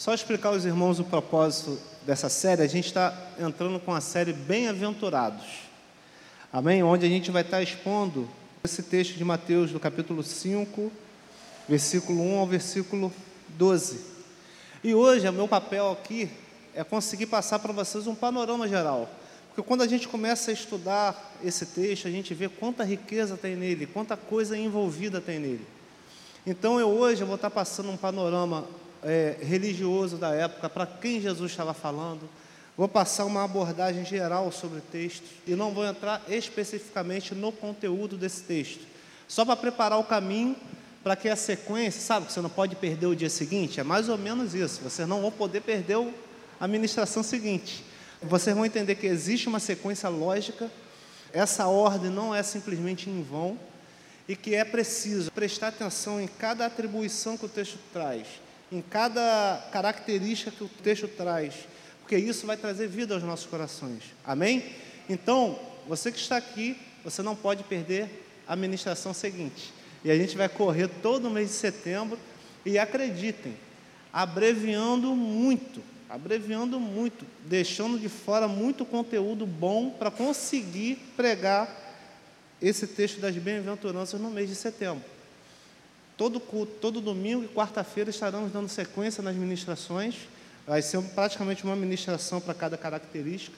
Só explicar aos irmãos o propósito dessa série, a gente está entrando com a série Bem-aventurados. Amém? Onde a gente vai estar expondo esse texto de Mateus, do capítulo 5, versículo 1 ao versículo 12. E hoje, o meu papel aqui é conseguir passar para vocês um panorama geral. Porque quando a gente começa a estudar esse texto, a gente vê quanta riqueza tem nele, quanta coisa envolvida tem nele. Então, eu hoje eu vou estar passando um panorama é, religioso da época, para quem Jesus estava falando. Vou passar uma abordagem geral sobre o texto e não vou entrar especificamente no conteúdo desse texto, só para preparar o caminho para que a sequência, sabe, que você não pode perder o dia seguinte, é mais ou menos isso. Vocês não vão poder perder a ministração seguinte. Vocês vão entender que existe uma sequência lógica, essa ordem não é simplesmente em vão e que é preciso prestar atenção em cada atribuição que o texto traz em cada característica que o texto traz, porque isso vai trazer vida aos nossos corações. Amém? Então, você que está aqui, você não pode perder a ministração seguinte. E a gente vai correr todo mês de setembro e acreditem, abreviando muito, abreviando muito, deixando de fora muito conteúdo bom para conseguir pregar esse texto das bem-aventuranças no mês de setembro. Todo culto, todo domingo e quarta-feira estaremos dando sequência nas ministrações. Vai ser praticamente uma ministração para cada característica.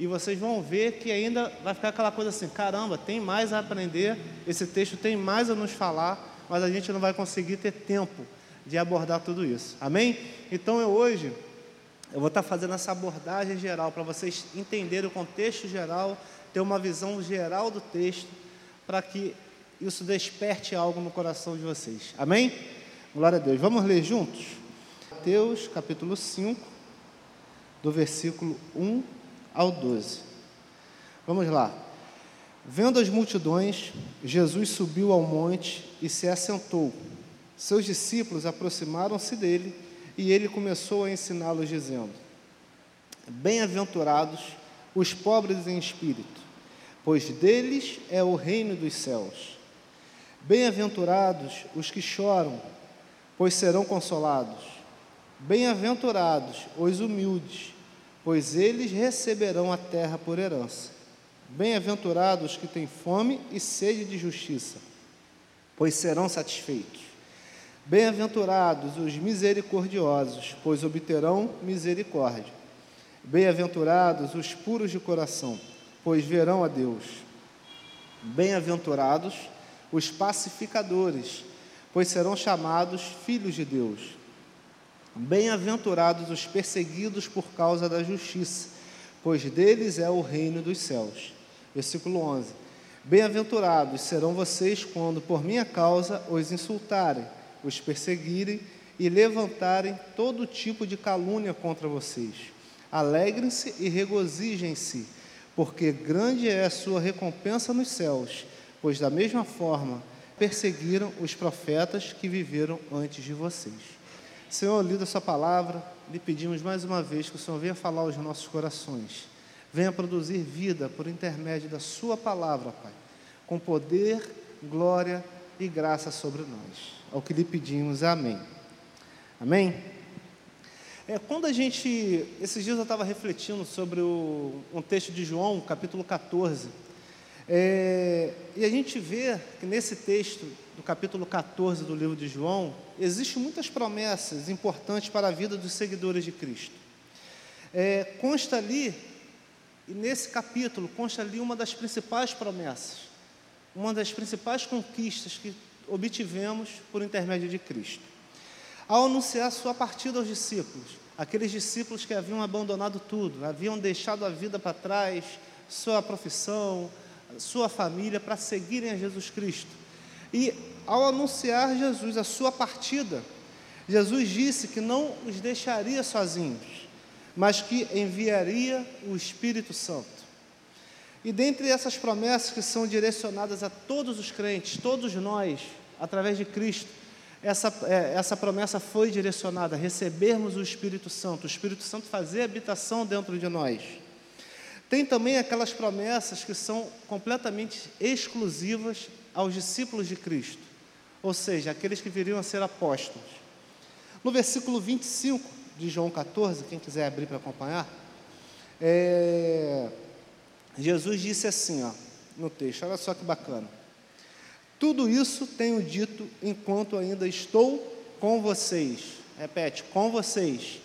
E vocês vão ver que ainda vai ficar aquela coisa assim: caramba, tem mais a aprender, esse texto tem mais a nos falar, mas a gente não vai conseguir ter tempo de abordar tudo isso. Amém? Então eu hoje eu vou estar fazendo essa abordagem geral para vocês entenderem o contexto geral, ter uma visão geral do texto, para que isso desperte algo no coração de vocês. Amém? Glória a Deus. Vamos ler juntos? Mateus capítulo 5, do versículo 1 ao 12. Vamos lá. Vendo as multidões, Jesus subiu ao monte e se assentou. Seus discípulos aproximaram-se dele e ele começou a ensiná-los, dizendo: Bem-aventurados os pobres em espírito, pois deles é o reino dos céus. Bem-aventurados os que choram, pois serão consolados. Bem-aventurados os humildes, pois eles receberão a terra por herança. Bem-aventurados os que têm fome e sede de justiça, pois serão satisfeitos. Bem-aventurados os misericordiosos, pois obterão misericórdia. Bem-aventurados os puros de coração, pois verão a Deus. Bem-aventurados os pacificadores, pois serão chamados filhos de Deus. Bem-aventurados os perseguidos por causa da justiça, pois deles é o reino dos céus. Versículo 11. Bem-aventurados serão vocês quando por minha causa os insultarem, os perseguirem e levantarem todo tipo de calúnia contra vocês. Alegrem-se e regozijem-se, porque grande é a sua recompensa nos céus pois da mesma forma perseguiram os profetas que viveram antes de vocês. Senhor, lida a sua palavra, lhe pedimos mais uma vez que o Senhor venha falar aos nossos corações, venha produzir vida por intermédio da sua palavra, Pai, com poder, glória e graça sobre nós. Ao que lhe pedimos, amém. Amém? É, quando a gente, esses dias eu estava refletindo sobre o, um texto de João, capítulo 14, é, e a gente vê que nesse texto, do capítulo 14 do livro de João, existem muitas promessas importantes para a vida dos seguidores de Cristo. É, consta ali, e nesse capítulo, consta ali uma das principais promessas, uma das principais conquistas que obtivemos por intermédio de Cristo. Ao anunciar sua partida aos discípulos, aqueles discípulos que haviam abandonado tudo, haviam deixado a vida para trás, sua profissão, sua família para seguirem a Jesus Cristo. E ao anunciar Jesus a sua partida, Jesus disse que não os deixaria sozinhos, mas que enviaria o Espírito Santo. E dentre essas promessas que são direcionadas a todos os crentes, todos nós, através de Cristo, essa, é, essa promessa foi direcionada recebermos o Espírito Santo, o Espírito Santo fazer habitação dentro de nós. Tem também aquelas promessas que são completamente exclusivas aos discípulos de Cristo, ou seja, aqueles que viriam a ser apóstolos. No versículo 25, de João 14, quem quiser abrir para acompanhar, é, Jesus disse assim, ó, no texto, olha só que bacana. Tudo isso tenho dito enquanto ainda estou com vocês. Repete, com vocês.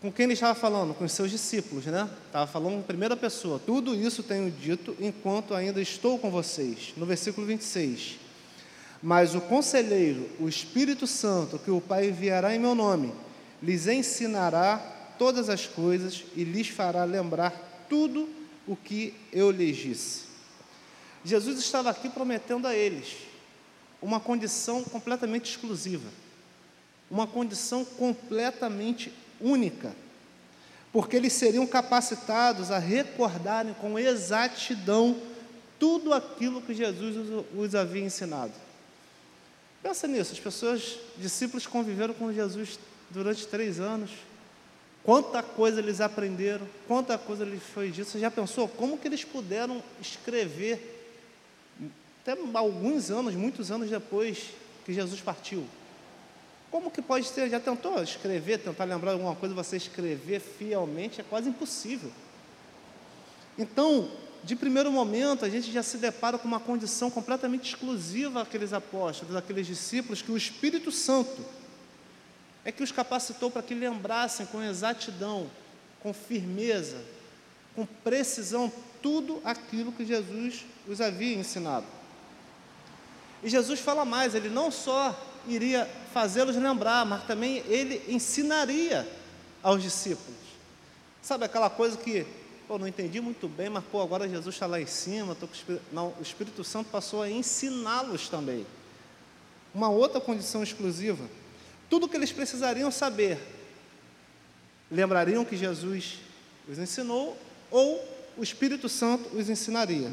Com quem ele estava falando? Com os seus discípulos, né? Estava falando em primeira pessoa. Tudo isso tenho dito enquanto ainda estou com vocês. No versículo 26. Mas o conselheiro, o Espírito Santo, que o Pai enviará em meu nome, lhes ensinará todas as coisas e lhes fará lembrar tudo o que eu lhes disse. Jesus estava aqui prometendo a eles uma condição completamente exclusiva, uma condição completamente única, porque eles seriam capacitados a recordarem com exatidão tudo aquilo que Jesus os havia ensinado. Pensa nisso, as pessoas, discípulos, conviveram com Jesus durante três anos. Quanta coisa eles aprenderam, quanta coisa lhes foi dito. Você já pensou como que eles puderam escrever, até alguns anos, muitos anos depois que Jesus partiu? Como que pode ser? Já tentou escrever, tentar lembrar alguma coisa, você escrever fielmente? É quase impossível. Então, de primeiro momento, a gente já se depara com uma condição completamente exclusiva àqueles apóstolos, àqueles discípulos, que o Espírito Santo é que os capacitou para que lembrassem com exatidão, com firmeza, com precisão, tudo aquilo que Jesus os havia ensinado. E Jesus fala mais, ele não só iria fazê-los lembrar, mas também ele ensinaria aos discípulos. Sabe aquela coisa que Pô, não entendi muito bem, mas pô, agora Jesus está lá em cima. Tô com não, o Espírito Santo passou a ensiná-los também. Uma outra condição exclusiva. Tudo que eles precisariam saber. Lembrariam que Jesus os ensinou ou o Espírito Santo os ensinaria.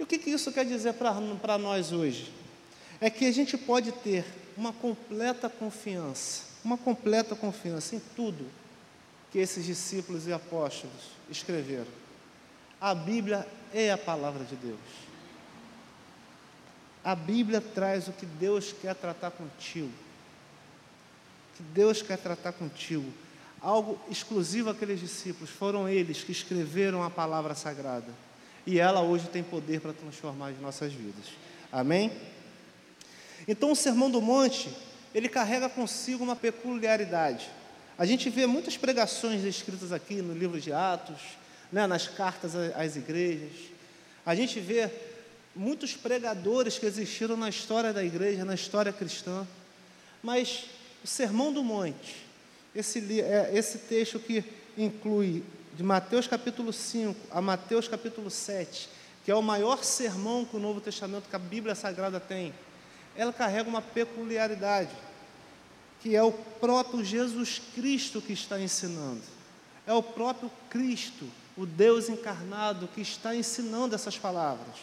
E o que, que isso quer dizer para nós hoje? É que a gente pode ter uma completa confiança, uma completa confiança em tudo que esses discípulos e apóstolos escreveram. A Bíblia é a palavra de Deus. A Bíblia traz o que Deus quer tratar contigo. Que Deus quer tratar contigo. Algo exclusivo àqueles discípulos. Foram eles que escreveram a palavra sagrada. E ela hoje tem poder para transformar as nossas vidas. Amém? Então o Sermão do Monte, ele carrega consigo uma peculiaridade. A gente vê muitas pregações escritas aqui no livro de Atos, né, nas cartas às igrejas. A gente vê muitos pregadores que existiram na história da igreja, na história cristã. Mas o Sermão do Monte, esse, é, esse texto que inclui de Mateus capítulo 5 a Mateus capítulo 7, que é o maior sermão que o Novo Testamento, que a Bíblia Sagrada tem, ela carrega uma peculiaridade que é o próprio Jesus Cristo que está ensinando. É o próprio Cristo, o Deus encarnado, que está ensinando essas palavras.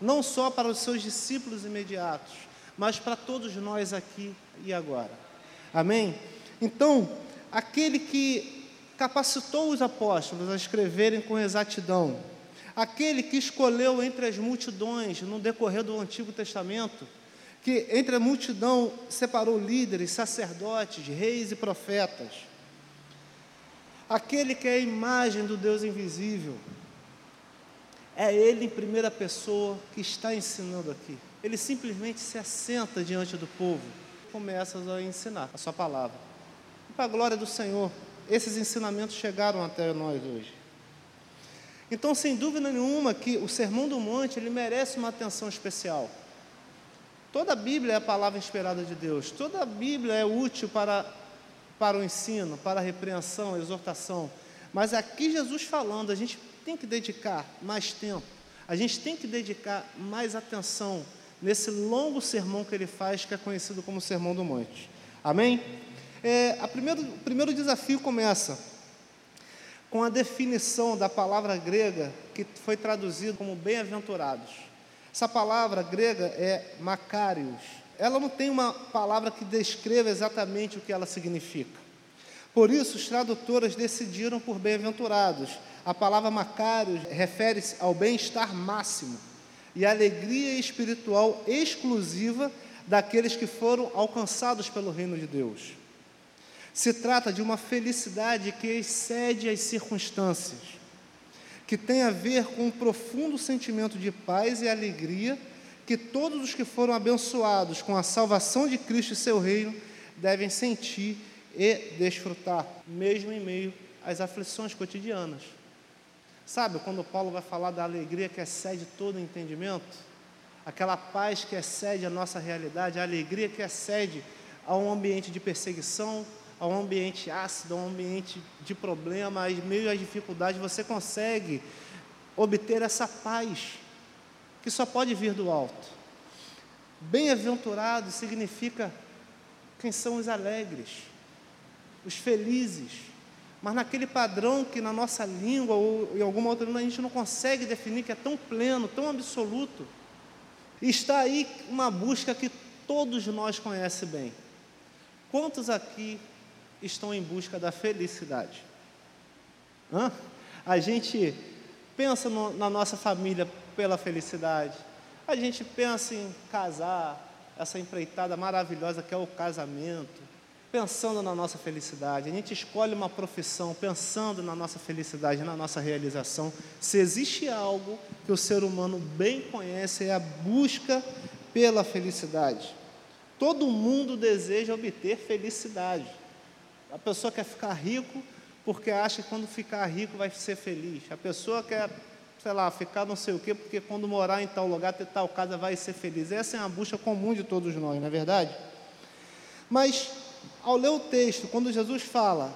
Não só para os seus discípulos imediatos, mas para todos nós aqui e agora. Amém? Então, aquele que capacitou os apóstolos a escreverem com exatidão, aquele que escolheu entre as multidões no decorrer do Antigo Testamento, que entre a multidão separou líderes, sacerdotes, reis e profetas. Aquele que é a imagem do Deus invisível, é Ele em primeira pessoa que está ensinando aqui. Ele simplesmente se assenta diante do povo e começa a ensinar a Sua palavra. E para a glória do Senhor, esses ensinamentos chegaram até nós hoje. Então, sem dúvida nenhuma, que o Sermão do Monte ele merece uma atenção especial. Toda a Bíblia é a palavra inspirada de Deus, toda a Bíblia é útil para, para o ensino, para a repreensão, a exortação. Mas aqui Jesus falando, a gente tem que dedicar mais tempo, a gente tem que dedicar mais atenção nesse longo sermão que ele faz, que é conhecido como Sermão do Monte. Amém? É, a primeiro, o primeiro desafio começa com a definição da palavra grega que foi traduzido como bem-aventurados. Essa palavra grega é macários. Ela não tem uma palavra que descreva exatamente o que ela significa. Por isso, os tradutores decidiram por bem-aventurados. A palavra macários refere-se ao bem-estar máximo e à alegria espiritual exclusiva daqueles que foram alcançados pelo reino de Deus. Se trata de uma felicidade que excede as circunstâncias, que tem a ver com um profundo sentimento de paz e alegria que todos os que foram abençoados com a salvação de Cristo e seu reino devem sentir e desfrutar, mesmo em meio às aflições cotidianas. Sabe, quando Paulo vai falar da alegria que excede todo entendimento, aquela paz que excede a nossa realidade, a alegria que excede a um ambiente de perseguição, a um ambiente ácido, a um ambiente de problema, em meio às dificuldades, você consegue obter essa paz que só pode vir do alto. Bem-aventurado significa quem são os alegres, os felizes, mas naquele padrão que na nossa língua ou em alguma outra língua a gente não consegue definir, que é tão pleno, tão absoluto. Está aí uma busca que todos nós conhecem bem. Quantos aqui estão em busca da felicidade? Hã? A gente pensa no, na nossa família pela felicidade. A gente pensa em casar, essa empreitada maravilhosa que é o casamento, pensando na nossa felicidade. A gente escolhe uma profissão pensando na nossa felicidade, na nossa realização. Se existe algo que o ser humano bem conhece, é a busca pela felicidade. Todo mundo deseja obter felicidade. A pessoa quer ficar rico porque acha que quando ficar rico vai ser feliz. A pessoa quer sei lá, ficar não sei o quê, porque quando morar em tal lugar, ter tal casa, vai ser feliz. Essa é uma busca comum de todos nós, não é verdade? Mas, ao ler o texto, quando Jesus fala,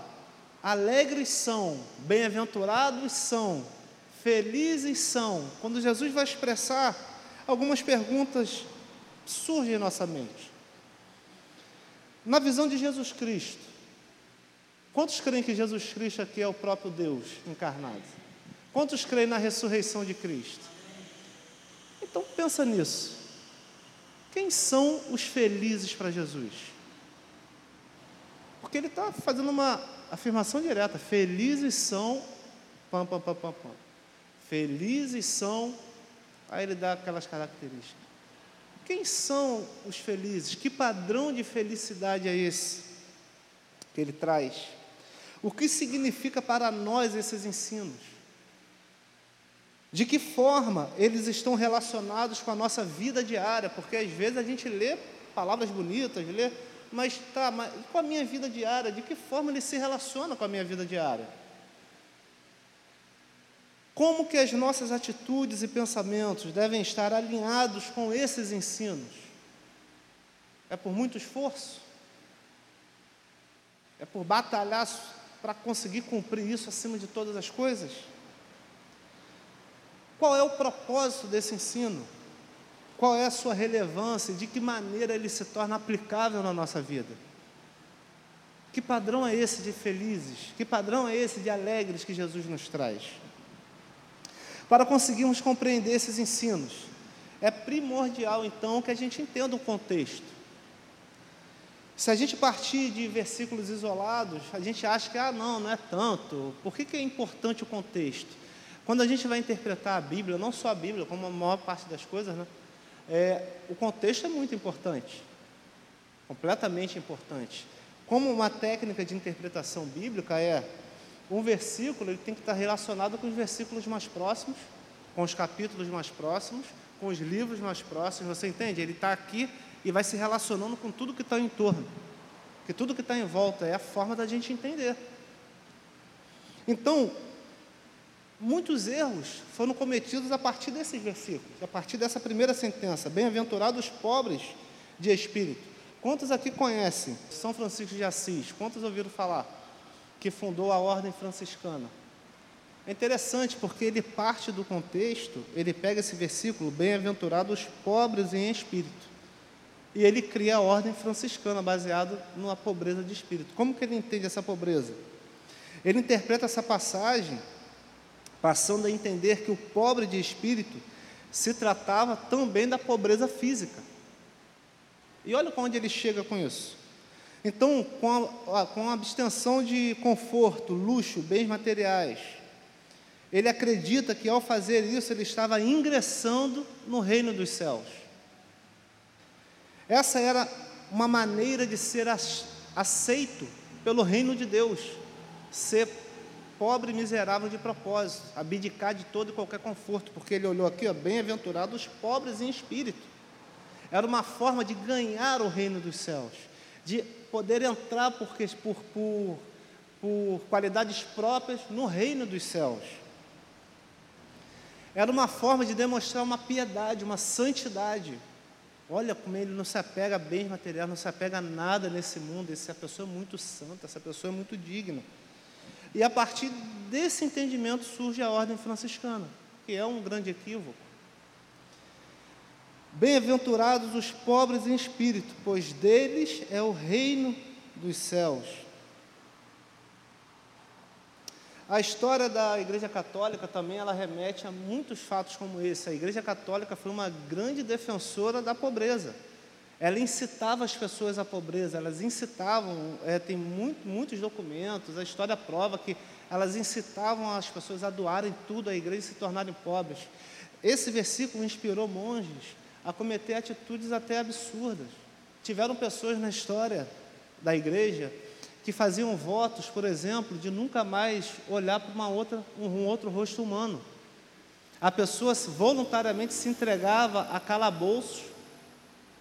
alegres são, bem-aventurados são, felizes são, quando Jesus vai expressar, algumas perguntas surgem em nossa mente. Na visão de Jesus Cristo, quantos creem que Jesus Cristo aqui é o próprio Deus encarnado? Quantos creem na ressurreição de Cristo? Então pensa nisso. Quem são os felizes para Jesus? Porque ele está fazendo uma afirmação direta. Felizes são. Pam, pam, pam, pam, pam. Felizes são. Aí ele dá aquelas características. Quem são os felizes? Que padrão de felicidade é esse que ele traz? O que significa para nós esses ensinos? De que forma eles estão relacionados com a nossa vida diária? Porque às vezes a gente lê palavras bonitas, lê, mas tá, mas com a minha vida diária? De que forma ele se relaciona com a minha vida diária? Como que as nossas atitudes e pensamentos devem estar alinhados com esses ensinos? É por muito esforço? É por batalhar para conseguir cumprir isso acima de todas as coisas? Qual é o propósito desse ensino? Qual é a sua relevância? De que maneira ele se torna aplicável na nossa vida? Que padrão é esse de felizes? Que padrão é esse de alegres que Jesus nos traz? Para conseguirmos compreender esses ensinos, é primordial então que a gente entenda o contexto. Se a gente partir de versículos isolados, a gente acha que, ah, não, não é tanto. Por que, que é importante o contexto? Quando a gente vai interpretar a Bíblia, não só a Bíblia, como a maior parte das coisas, né, é, o contexto é muito importante, completamente importante. Como uma técnica de interpretação bíblica é um versículo, ele tem que estar relacionado com os versículos mais próximos, com os capítulos mais próximos, com os livros mais próximos. Você entende? Ele está aqui e vai se relacionando com tudo que está em torno, que tudo que está em volta é a forma da gente entender. Então, muitos erros foram cometidos a partir desses versículos, a partir dessa primeira sentença. Bem-aventurados os pobres de espírito. Quantos aqui conhecem São Francisco de Assis? Quantos ouviram falar que fundou a ordem franciscana? É interessante porque ele parte do contexto, ele pega esse versículo, bem-aventurados os pobres em espírito. E ele cria a ordem franciscana baseado na pobreza de espírito. Como que ele entende essa pobreza? Ele interpreta essa passagem passando a entender que o pobre de espírito se tratava também da pobreza física. E olha para onde ele chega com isso. Então, com a, com a abstenção de conforto, luxo, bens materiais, ele acredita que ao fazer isso ele estava ingressando no reino dos céus. Essa era uma maneira de ser aceito pelo reino de Deus, ser pobre e miserável de propósito, abdicar de todo e qualquer conforto, porque ele olhou aqui, bem-aventurados os pobres em espírito. Era uma forma de ganhar o reino dos céus, de poder entrar por, por, por, por qualidades próprias no reino dos céus. Era uma forma de demonstrar uma piedade, uma santidade. Olha como ele não se apega a bens materiais, não se apega a nada nesse mundo. Essa pessoa é muito santa, essa pessoa é muito digna. E a partir desse entendimento surge a ordem franciscana, que é um grande equívoco. Bem-aventurados os pobres em espírito, pois deles é o reino dos céus. A história da Igreja Católica também ela remete a muitos fatos como esse. A Igreja Católica foi uma grande defensora da pobreza. Ela incitava as pessoas à pobreza, elas incitavam, é, tem muito, muitos documentos, a história prova que elas incitavam as pessoas a doarem tudo à igreja e se tornarem pobres. Esse versículo inspirou monges a cometer atitudes até absurdas. Tiveram pessoas na história da igreja que faziam votos, por exemplo, de nunca mais olhar para uma outra, um outro rosto humano. A pessoa voluntariamente se entregava a calabouços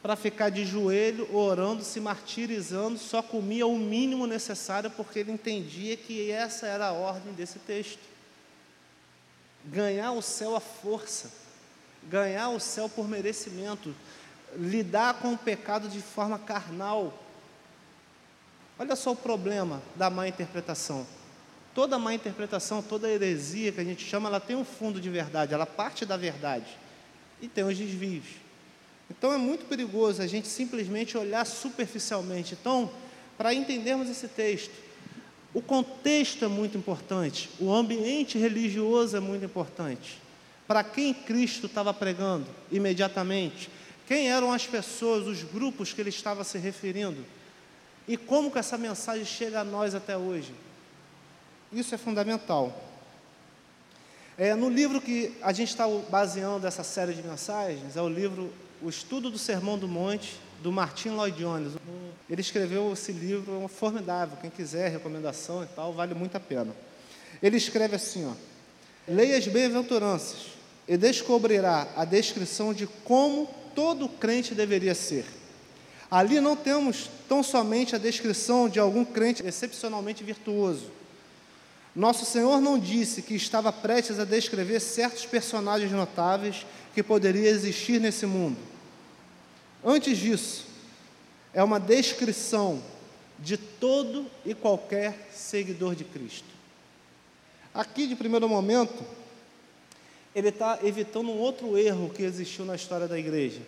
para ficar de joelho, orando, se martirizando, só comia o mínimo necessário porque ele entendia que essa era a ordem desse texto. Ganhar o céu à força, ganhar o céu por merecimento, lidar com o pecado de forma carnal, Olha só o problema da má interpretação. Toda má interpretação, toda heresia que a gente chama, ela tem um fundo de verdade, ela parte da verdade. E tem os desvios. Então é muito perigoso a gente simplesmente olhar superficialmente. Então, para entendermos esse texto, o contexto é muito importante, o ambiente religioso é muito importante. Para quem Cristo estava pregando imediatamente? Quem eram as pessoas, os grupos que ele estava se referindo? E como que essa mensagem chega a nós até hoje? Isso é fundamental. É, no livro que a gente está baseando essa série de mensagens, é o livro O Estudo do Sermão do Monte, do Martin Lloyd Jones. Ele escreveu esse livro, é formidável, quem quiser, recomendação e tal, vale muito a pena. Ele escreve assim, ó, leia as bem-aventuranças e descobrirá a descrição de como todo crente deveria ser. Ali não temos tão somente a descrição de algum crente excepcionalmente virtuoso. Nosso Senhor não disse que estava prestes a descrever certos personagens notáveis que poderiam existir nesse mundo. Antes disso, é uma descrição de todo e qualquer seguidor de Cristo. Aqui, de primeiro momento, ele está evitando um outro erro que existiu na história da igreja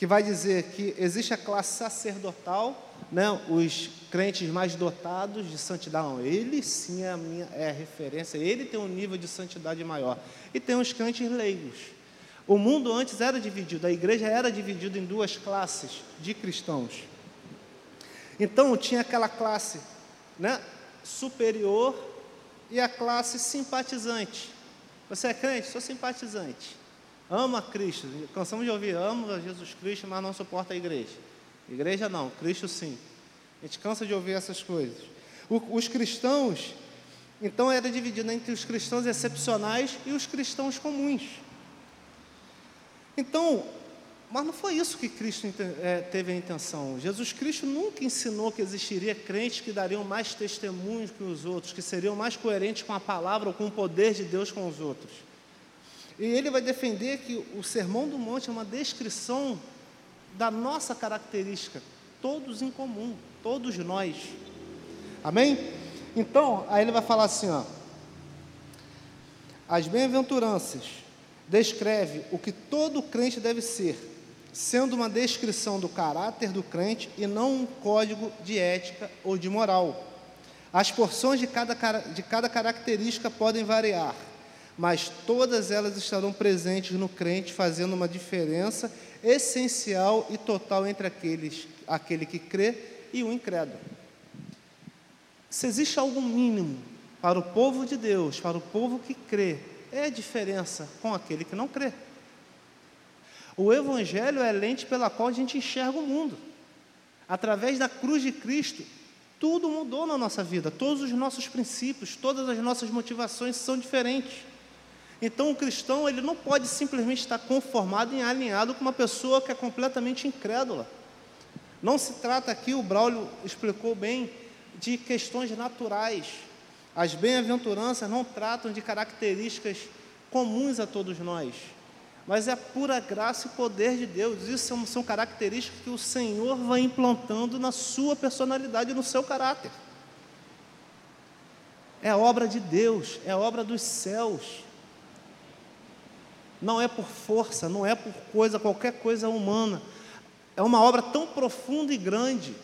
que vai dizer que existe a classe sacerdotal, né, os crentes mais dotados de santidade. ele sim é a minha é a referência, ele tem um nível de santidade maior. E tem os crentes leigos. O mundo antes era dividido, a igreja era dividida em duas classes de cristãos. Então tinha aquela classe né, superior e a classe simpatizante. Você é crente? Sou simpatizante ama Cristo. Cansamos de ouvir, ama Jesus Cristo, mas não suporta a igreja. Igreja não, Cristo sim. A gente cansa de ouvir essas coisas. O, os cristãos, então era dividido entre os cristãos excepcionais e os cristãos comuns. Então, mas não foi isso que Cristo é, teve a intenção. Jesus Cristo nunca ensinou que existiria crentes que dariam mais testemunhos que os outros, que seriam mais coerentes com a palavra ou com o poder de Deus com os outros. E ele vai defender que o Sermão do Monte é uma descrição da nossa característica, todos em comum, todos nós. Amém? Então, aí ele vai falar assim, ó. As bem-aventuranças descreve o que todo crente deve ser, sendo uma descrição do caráter do crente e não um código de ética ou de moral. As porções de cada, de cada característica podem variar, mas todas elas estarão presentes no crente, fazendo uma diferença essencial e total entre aqueles, aquele que crê e o incrédulo. Se existe algo mínimo para o povo de Deus, para o povo que crê, é a diferença com aquele que não crê. O Evangelho é a lente pela qual a gente enxerga o mundo. Através da cruz de Cristo, Tudo mudou na nossa vida, todos os nossos princípios, todas as nossas motivações são diferentes. Então, o cristão ele não pode simplesmente estar conformado e alinhado com uma pessoa que é completamente incrédula. Não se trata aqui, o Braulio explicou bem, de questões naturais. As bem-aventuranças não tratam de características comuns a todos nós, mas é pura graça e poder de Deus. Isso são, são características que o Senhor vai implantando na sua personalidade no seu caráter. É obra de Deus, é obra dos céus. Não é por força, não é por coisa, qualquer coisa humana. É uma obra tão profunda e grande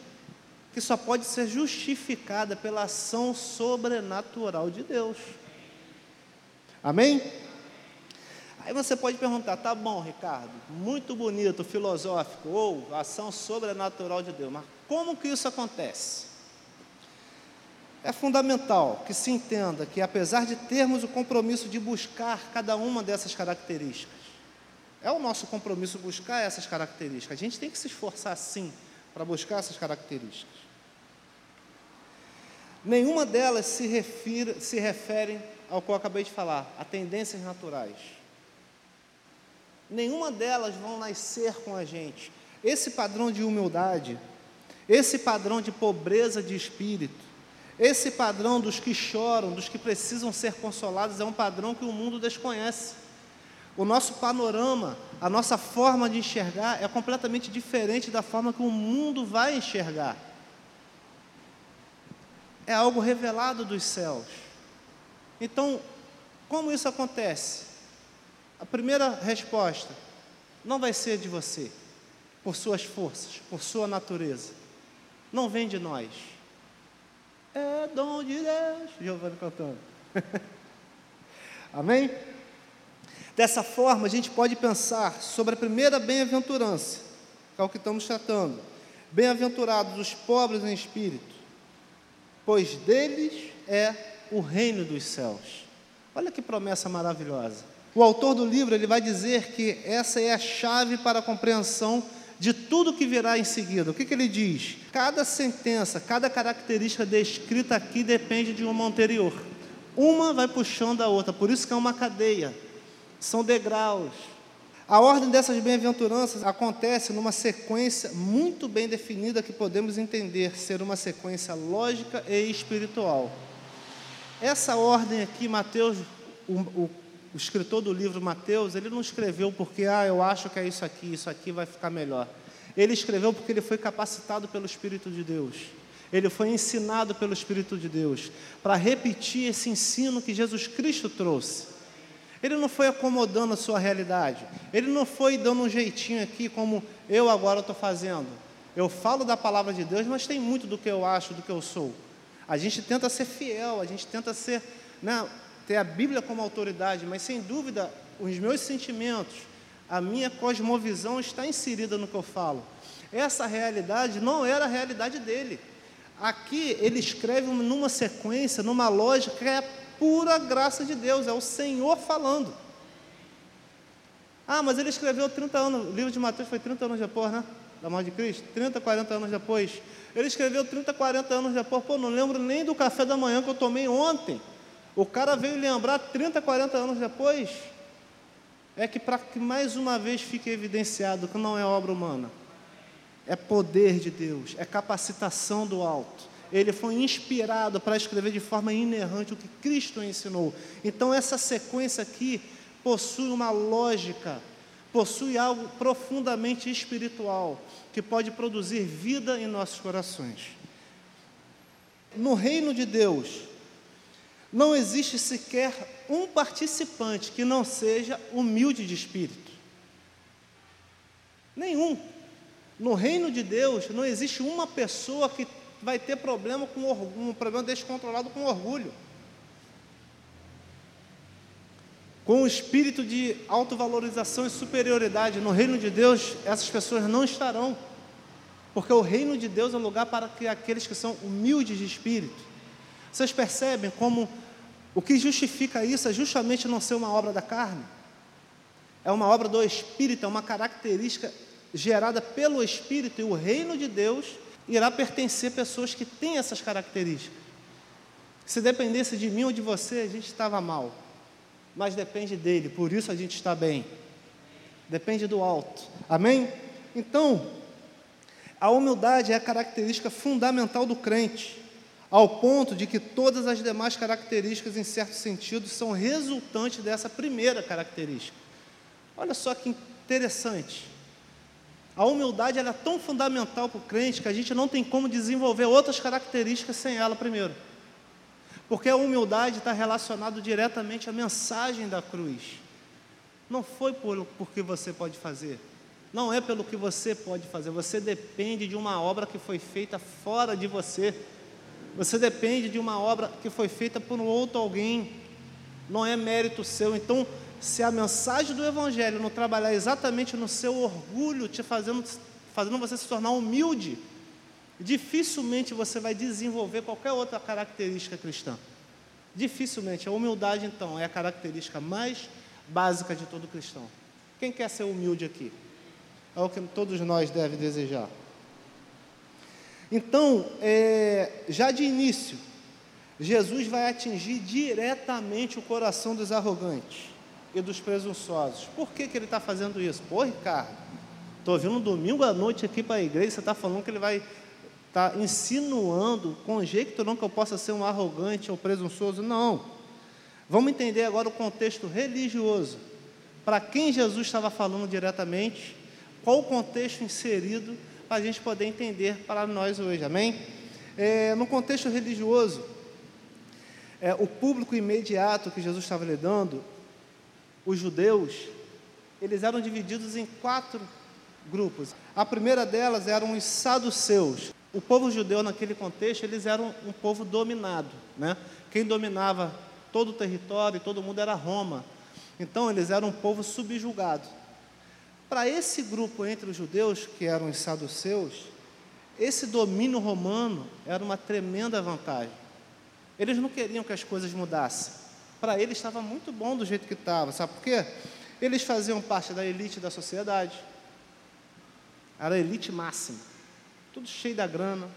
que só pode ser justificada pela ação sobrenatural de Deus. Amém? Aí você pode perguntar, tá bom, Ricardo, muito bonito, filosófico, ou ação sobrenatural de Deus, mas como que isso acontece? É fundamental que se entenda que, apesar de termos o compromisso de buscar cada uma dessas características, é o nosso compromisso buscar essas características. A gente tem que se esforçar sim para buscar essas características. Nenhuma delas se, refere, se refere ao que eu acabei de falar, a tendências naturais. Nenhuma delas vão nascer com a gente. Esse padrão de humildade, esse padrão de pobreza de espírito, esse padrão dos que choram, dos que precisam ser consolados, é um padrão que o mundo desconhece. O nosso panorama, a nossa forma de enxergar é completamente diferente da forma que o mundo vai enxergar é algo revelado dos céus. Então, como isso acontece? A primeira resposta não vai ser de você, por suas forças, por sua natureza. Não vem de nós. É dom de Deus. Giovanni cantando. Amém? Dessa forma, a gente pode pensar sobre a primeira bem-aventurança, que é o que estamos tratando. Bem-aventurados os pobres em espírito, pois deles é o reino dos céus. Olha que promessa maravilhosa. O autor do livro ele vai dizer que essa é a chave para a compreensão de tudo que virá em seguida. O que, que ele diz? Cada sentença, cada característica descrita aqui depende de uma anterior. Uma vai puxando a outra, por isso que é uma cadeia. São degraus. A ordem dessas bem-aventuranças acontece numa sequência muito bem definida que podemos entender ser uma sequência lógica e espiritual. Essa ordem aqui, Mateus, o, o, o escritor do livro Mateus, ele não escreveu porque, ah, eu acho que é isso aqui, isso aqui vai ficar melhor. Ele escreveu porque ele foi capacitado pelo Espírito de Deus. Ele foi ensinado pelo Espírito de Deus para repetir esse ensino que Jesus Cristo trouxe. Ele não foi acomodando a sua realidade. Ele não foi dando um jeitinho aqui como eu agora estou fazendo. Eu falo da palavra de Deus, mas tem muito do que eu acho, do que eu sou. A gente tenta ser fiel, a gente tenta ser, né, ter a Bíblia como autoridade, mas sem dúvida os meus sentimentos, a minha cosmovisão está inserida no que eu falo. Essa realidade não era a realidade dele. Aqui ele escreve numa sequência, numa lógica que é pura graça de Deus, é o Senhor falando. Ah, mas ele escreveu 30 anos, o livro de Mateus foi 30 anos depois, né? Da morte de Cristo, 30, 40 anos depois. Ele escreveu 30, 40 anos depois, pô, não lembro nem do café da manhã que eu tomei ontem. O cara veio lembrar 30, 40 anos depois. É que para que mais uma vez fique evidenciado que não é obra humana, é poder de Deus, é capacitação do alto ele foi inspirado para escrever de forma inerrante o que Cristo ensinou. Então, essa sequência aqui possui uma lógica, possui algo profundamente espiritual, que pode produzir vida em nossos corações. No reino de Deus, não existe sequer um participante que não seja humilde de espírito. Nenhum. No reino de Deus, não existe uma pessoa que vai ter problema com orgulho, um problema descontrolado com orgulho. Com o espírito de autovalorização e superioridade. No reino de Deus, essas pessoas não estarão. Porque o reino de Deus é lugar para que aqueles que são humildes de espírito. Vocês percebem como o que justifica isso é justamente não ser uma obra da carne? É uma obra do espírito, é uma característica gerada pelo espírito, e o reino de Deus irá pertencer pessoas que têm essas características. Se dependesse de mim ou de você, a gente estava mal. Mas depende dele, por isso a gente está bem. Depende do alto. Amém? Então, a humildade é a característica fundamental do crente, ao ponto de que todas as demais características, em certo sentido, são resultantes dessa primeira característica. Olha só que interessante. A humildade é tão fundamental para o crente que a gente não tem como desenvolver outras características sem ela primeiro. Porque a humildade está relacionada diretamente à mensagem da cruz. Não foi por, por que você pode fazer, não é pelo que você pode fazer, você depende de uma obra que foi feita fora de você. Você depende de uma obra que foi feita por um outro alguém, não é mérito seu. Então, se a mensagem do Evangelho não trabalhar exatamente no seu orgulho, te fazendo, fazendo você se tornar humilde, dificilmente você vai desenvolver qualquer outra característica cristã. Dificilmente. A humildade, então, é a característica mais básica de todo cristão. Quem quer ser humilde aqui? É o que todos nós devem desejar. Então, é, já de início, Jesus vai atingir diretamente o coração dos arrogantes e dos presunçosos. Por que, que ele está fazendo isso? Pô, Ricardo, estou vindo domingo à noite aqui para a igreja, você está falando que ele vai estar tá insinuando, conjecturando que eu possa ser um arrogante ou presunçoso? Não. Vamos entender agora o contexto religioso. Para quem Jesus estava falando diretamente, qual o contexto inserido para a gente poder entender para nós hoje, amém? É, no contexto religioso, é, o público imediato que Jesus estava lidando os judeus, eles eram divididos em quatro grupos. A primeira delas eram os saduceus. O povo judeu naquele contexto, eles eram um povo dominado, né? Quem dominava todo o território e todo mundo era Roma. Então eles eram um povo subjugado. Para esse grupo entre os judeus, que eram os saduceus, esse domínio romano era uma tremenda vantagem. Eles não queriam que as coisas mudassem para ele estava muito bom do jeito que estava. Sabe por quê? Eles faziam parte da elite da sociedade. Era a elite máxima. Tudo cheio da grana.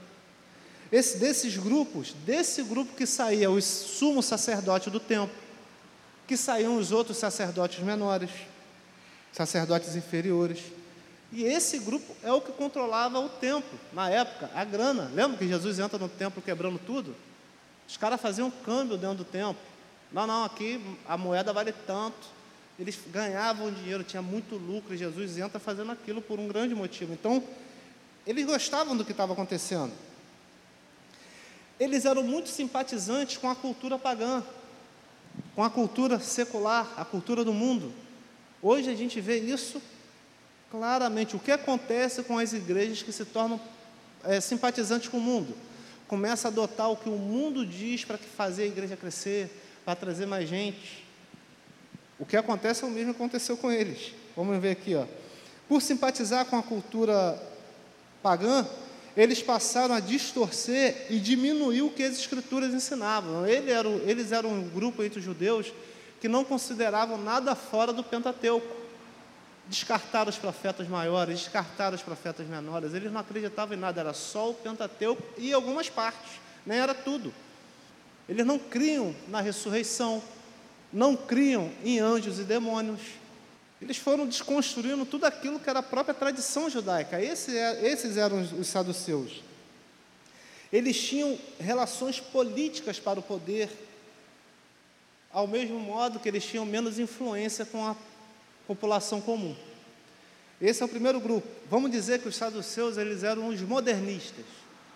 Esse, desses grupos, desse grupo que saía os sumos sacerdotes do templo, que saíam os outros sacerdotes menores, sacerdotes inferiores. E esse grupo é o que controlava o templo, na época, a grana. Lembra que Jesus entra no templo quebrando tudo? Os caras faziam câmbio dentro do templo. Não, não, aqui a moeda vale tanto. Eles ganhavam dinheiro, tinha muito lucro, e Jesus entra fazendo aquilo por um grande motivo. Então, eles gostavam do que estava acontecendo. Eles eram muito simpatizantes com a cultura pagã, com a cultura secular, a cultura do mundo. Hoje a gente vê isso claramente. O que acontece com as igrejas que se tornam é, simpatizantes com o mundo? Começa a adotar o que o mundo diz para fazer a igreja crescer, para trazer mais gente. O que acontece é o mesmo que aconteceu com eles. Vamos ver aqui, ó. Por simpatizar com a cultura pagã, eles passaram a distorcer e diminuir o que as escrituras ensinavam. Eles eram, eles eram um grupo entre os judeus que não consideravam nada fora do Pentateuco. Descartaram os profetas maiores, descartaram os profetas menores. Eles não acreditavam em nada, era só o Pentateuco e algumas partes, nem era tudo. Eles não criam na ressurreição, não criam em anjos e demônios. Eles foram desconstruindo tudo aquilo que era a própria tradição judaica. Esse, é, esses eram os saduceus. Eles tinham relações políticas para o poder, ao mesmo modo que eles tinham menos influência com a população comum. Esse é o primeiro grupo. Vamos dizer que os saduceus eles eram os modernistas,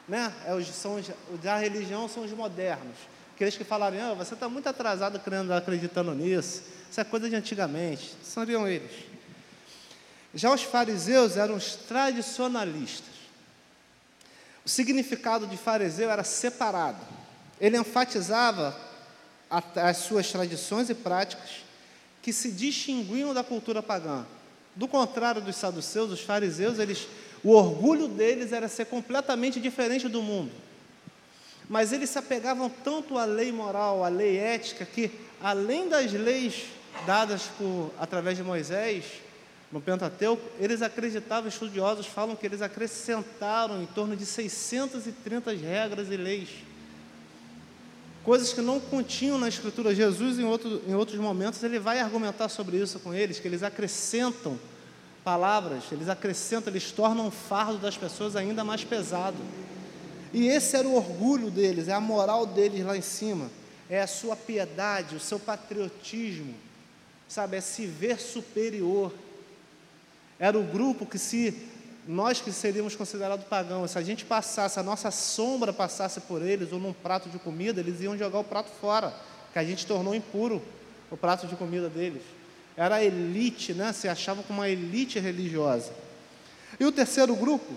né? É, os, são os, da religião são os modernos. Aqueles que falarem, ah, você está muito atrasado crendo, acreditando nisso, isso é coisa de antigamente, seriam eles. Já os fariseus eram os tradicionalistas. O significado de fariseu era separado. Ele enfatizava as suas tradições e práticas que se distinguiam da cultura pagã. Do contrário dos saduceus, os fariseus, eles, o orgulho deles era ser completamente diferente do mundo. Mas eles se apegavam tanto à lei moral, à lei ética, que além das leis dadas por, através de Moisés, no Pentateuco, eles acreditavam, estudiosos falam que eles acrescentaram em torno de 630 regras e leis. Coisas que não continham na Escritura. Jesus, em, outro, em outros momentos, ele vai argumentar sobre isso com eles, que eles acrescentam palavras, eles acrescentam, eles tornam o fardo das pessoas ainda mais pesado. E esse era o orgulho deles, é a moral deles lá em cima, é a sua piedade, o seu patriotismo, sabe, é se ver superior. Era o grupo que se nós que seríamos considerados pagãos, se a gente passasse, a nossa sombra passasse por eles ou num prato de comida, eles iam jogar o prato fora, que a gente tornou impuro o prato de comida deles. Era elite, né? Se achavam como uma elite religiosa. E o terceiro grupo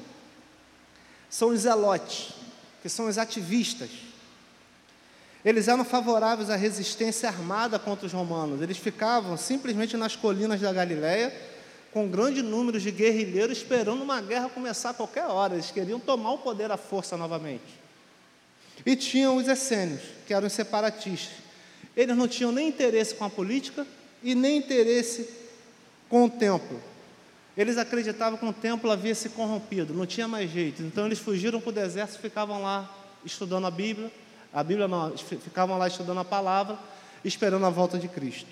são os zelotes que são os ativistas. Eles eram favoráveis à resistência armada contra os romanos. Eles ficavam simplesmente nas colinas da Galiléia, com grande número de guerrilheiros esperando uma guerra começar a qualquer hora. Eles queriam tomar o poder à força novamente. E tinham os essênios, que eram os separatistas. Eles não tinham nem interesse com a política e nem interesse com o templo. Eles acreditavam que o templo havia se corrompido, não tinha mais jeito. Então eles fugiram para o deserto e ficavam lá estudando a Bíblia. A Bíblia não, ficavam lá estudando a palavra, esperando a volta de Cristo.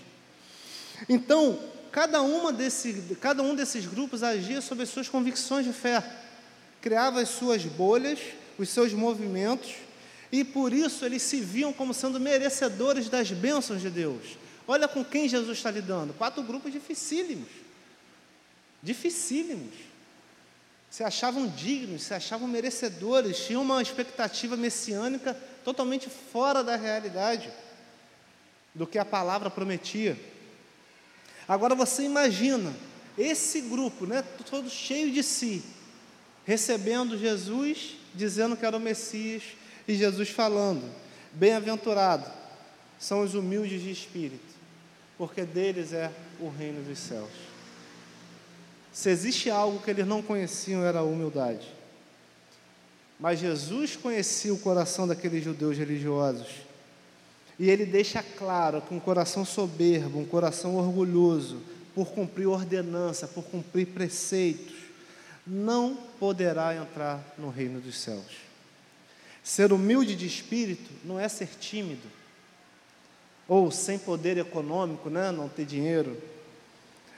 Então, cada, uma desse, cada um desses grupos agia sob as suas convicções de fé, criava as suas bolhas, os seus movimentos, e por isso eles se viam como sendo merecedores das bênçãos de Deus. Olha com quem Jesus está lidando: quatro grupos dificílimos dificílimos. Se achavam dignos, se achavam merecedores, tinham uma expectativa messiânica totalmente fora da realidade do que a palavra prometia. Agora você imagina esse grupo, né, todo cheio de si, recebendo Jesus, dizendo que era o Messias, e Jesus falando: Bem-aventurado são os humildes de espírito, porque deles é o reino dos céus. Se existe algo que eles não conheciam, era a humildade. Mas Jesus conhecia o coração daqueles judeus religiosos. E ele deixa claro que um coração soberbo, um coração orgulhoso, por cumprir ordenança, por cumprir preceitos, não poderá entrar no reino dos céus. Ser humilde de espírito não é ser tímido, ou sem poder econômico, né? não ter dinheiro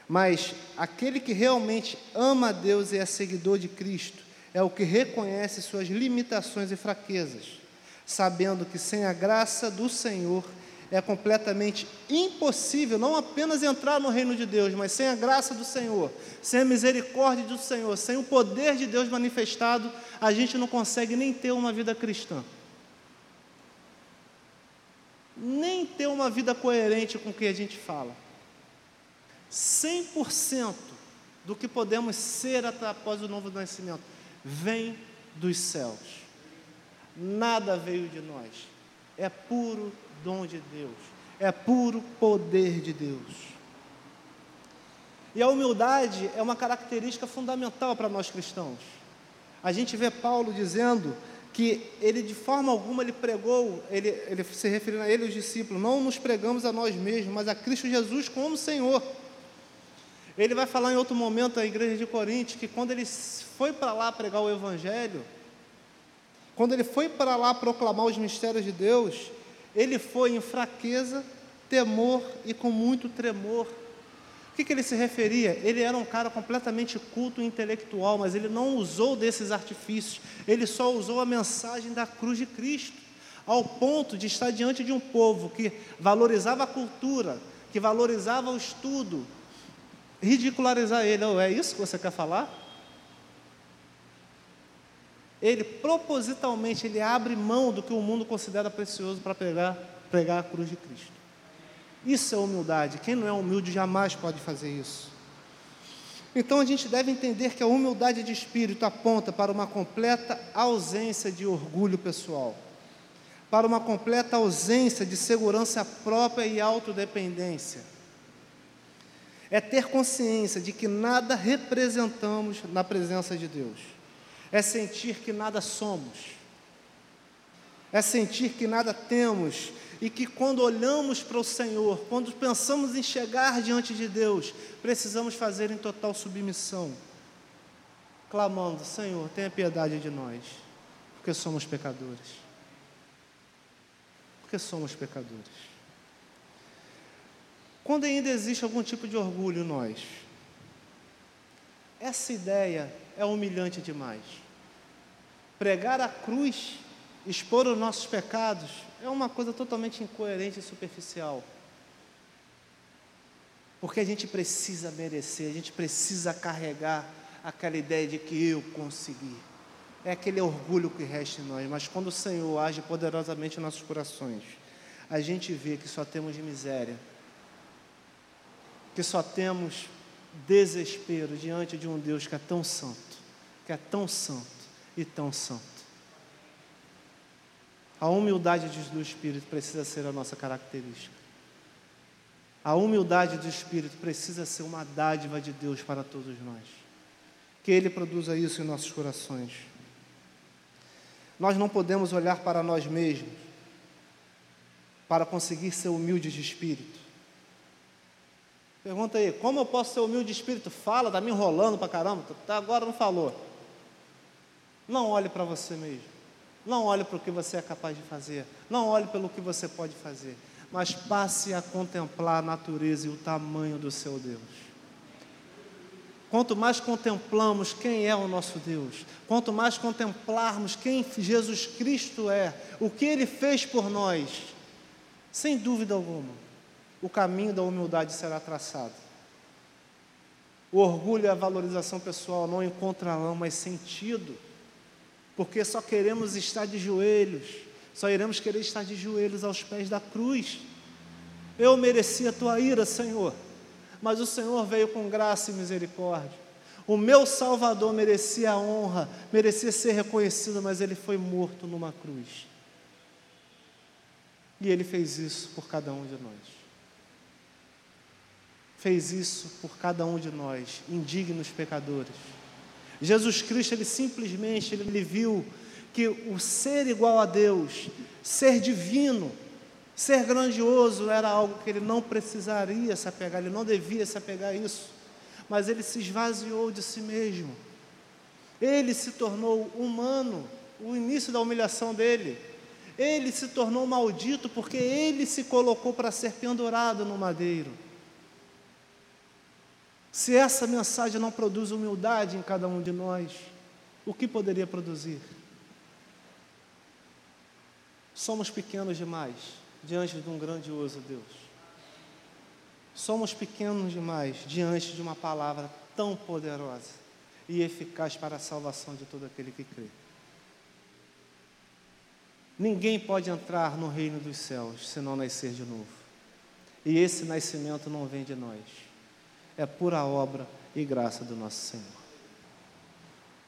mas aquele que realmente ama a Deus e é seguidor de Cristo é o que reconhece suas limitações e fraquezas, sabendo que sem a graça do Senhor é completamente impossível não apenas entrar no reino de Deus, mas sem a graça do Senhor, sem a misericórdia do Senhor, sem o poder de Deus manifestado, a gente não consegue nem ter uma vida cristã. Nem ter uma vida coerente com o que a gente fala. 100% do que podemos ser após o novo nascimento vem dos céus. Nada veio de nós. É puro dom de Deus. É puro poder de Deus. E a humildade é uma característica fundamental para nós cristãos. A gente vê Paulo dizendo que ele de forma alguma ele pregou, ele, ele se referindo a ele os discípulos, não nos pregamos a nós mesmos, mas a Cristo Jesus como Senhor. Ele vai falar em outro momento à igreja de Coríntios que quando ele foi para lá pregar o Evangelho, quando ele foi para lá proclamar os mistérios de Deus, ele foi em fraqueza, temor e com muito tremor. O que, que ele se referia? Ele era um cara completamente culto e intelectual, mas ele não usou desses artifícios, ele só usou a mensagem da cruz de Cristo, ao ponto de estar diante de um povo que valorizava a cultura, que valorizava o estudo, ridicularizar ele. Oh, é isso que você quer falar? Ele propositalmente ele abre mão do que o mundo considera precioso para pregar, pregar a cruz de Cristo. Isso é humildade. Quem não é humilde jamais pode fazer isso. Então a gente deve entender que a humildade de espírito aponta para uma completa ausência de orgulho pessoal, para uma completa ausência de segurança própria e autodependência é ter consciência de que nada representamos na presença de Deus, é sentir que nada somos, é sentir que nada temos e que quando olhamos para o Senhor, quando pensamos em chegar diante de Deus, precisamos fazer em total submissão, clamando: Senhor, tenha piedade de nós, porque somos pecadores. Porque somos pecadores. Quando ainda existe algum tipo de orgulho em nós, essa ideia é humilhante demais. Pregar a cruz, expor os nossos pecados, é uma coisa totalmente incoerente e superficial. Porque a gente precisa merecer, a gente precisa carregar aquela ideia de que eu consegui. É aquele orgulho que resta em nós, mas quando o Senhor age poderosamente em nossos corações, a gente vê que só temos miséria, que só temos desespero diante de um Deus que é tão santo, que é tão santo e tão santo. A humildade do Espírito precisa ser a nossa característica. A humildade do Espírito precisa ser uma dádiva de Deus para todos nós. Que Ele produza isso em nossos corações. Nós não podemos olhar para nós mesmos para conseguir ser humildes de espírito. Pergunta aí, como eu posso ser humilde de espírito? Fala, está me enrolando para caramba, tá, agora não falou. Não olhe para você mesmo. Não olhe para o que você é capaz de fazer. Não olhe pelo que você pode fazer. Mas passe a contemplar a natureza e o tamanho do seu Deus. Quanto mais contemplamos quem é o nosso Deus, quanto mais contemplarmos quem Jesus Cristo é, o que Ele fez por nós, sem dúvida alguma, o caminho da humildade será traçado. O orgulho e a valorização pessoal não encontrarão mais sentido, porque só queremos estar de joelhos, só iremos querer estar de joelhos aos pés da cruz. Eu mereci a tua ira, Senhor, mas o Senhor veio com graça e misericórdia. O meu Salvador merecia a honra, merecia ser reconhecido, mas ele foi morto numa cruz. E ele fez isso por cada um de nós fez isso por cada um de nós, indignos pecadores. Jesus Cristo, ele simplesmente ele viu que o ser igual a Deus, ser divino, ser grandioso era algo que ele não precisaria se apegar, ele não devia se apegar a isso, mas ele se esvaziou de si mesmo. Ele se tornou humano, o início da humilhação dele. Ele se tornou maldito porque ele se colocou para ser pendurado no madeiro. Se essa mensagem não produz humildade em cada um de nós, o que poderia produzir? Somos pequenos demais diante de um grandioso Deus. Somos pequenos demais diante de uma palavra tão poderosa e eficaz para a salvação de todo aquele que crê. Ninguém pode entrar no reino dos céus se não nascer de novo. E esse nascimento não vem de nós é pura obra e graça do nosso Senhor.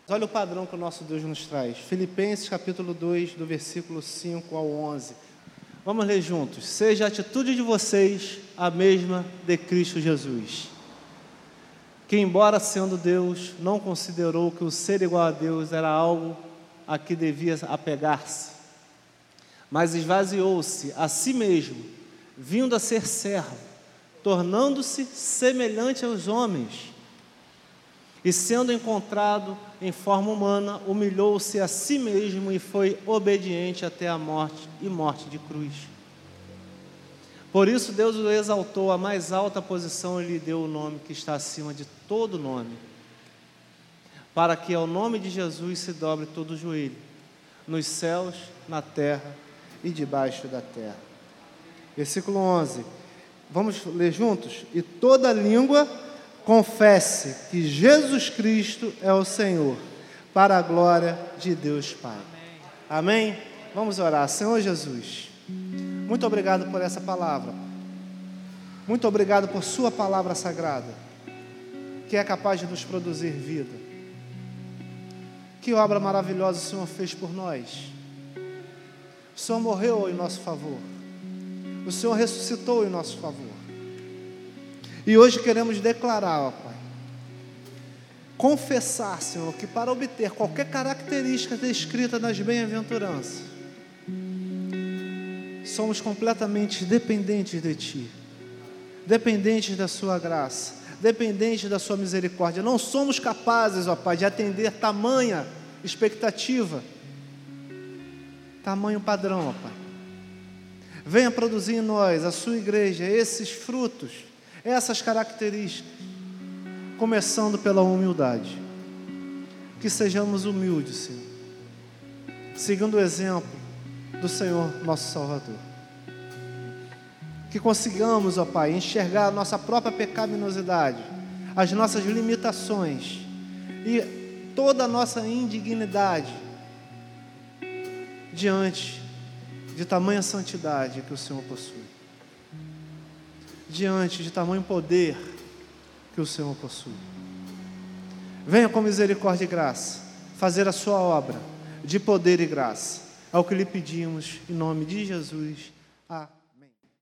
Olha o padrão que o nosso Deus nos traz. Filipenses capítulo 2, do versículo 5 ao 11. Vamos ler juntos. Seja a atitude de vocês a mesma de Cristo Jesus, que, embora sendo Deus, não considerou que o ser igual a Deus era algo a que devia apegar-se, mas esvaziou-se a si mesmo, vindo a ser servo tornando-se semelhante aos homens. E sendo encontrado em forma humana, humilhou-se a si mesmo e foi obediente até a morte e morte de cruz. Por isso Deus o exaltou à mais alta posição e lhe deu o nome que está acima de todo nome, para que ao nome de Jesus se dobre todo o joelho, nos céus, na terra e debaixo da terra. Versículo 11: Vamos ler juntos? E toda língua confesse que Jesus Cristo é o Senhor, para a glória de Deus Pai. Amém? Amém? Vamos orar. Senhor Jesus, muito obrigado por essa palavra. Muito obrigado por Sua palavra sagrada, que é capaz de nos produzir vida. Que obra maravilhosa o Senhor fez por nós. O Senhor morreu em nosso favor. O Senhor ressuscitou em nosso favor. E hoje queremos declarar, ó Pai, confessar, Senhor, que para obter qualquer característica descrita nas bem-aventuranças, somos completamente dependentes de Ti, dependentes da Sua graça, dependentes da Sua misericórdia. Não somos capazes, ó Pai, de atender tamanha expectativa, tamanho padrão, ó Pai. Venha produzir em nós, a Sua igreja, esses frutos, essas características, começando pela humildade. Que sejamos humildes, Senhor, seguindo o exemplo do Senhor nosso Salvador. Que consigamos, ó Pai, enxergar a nossa própria pecaminosidade, as nossas limitações e toda a nossa indignidade diante de tamanha santidade que o Senhor possui, diante de tamanho poder que o Senhor possui. Venha com misericórdia e graça fazer a sua obra de poder e graça. É o que lhe pedimos, em nome de Jesus. Amém.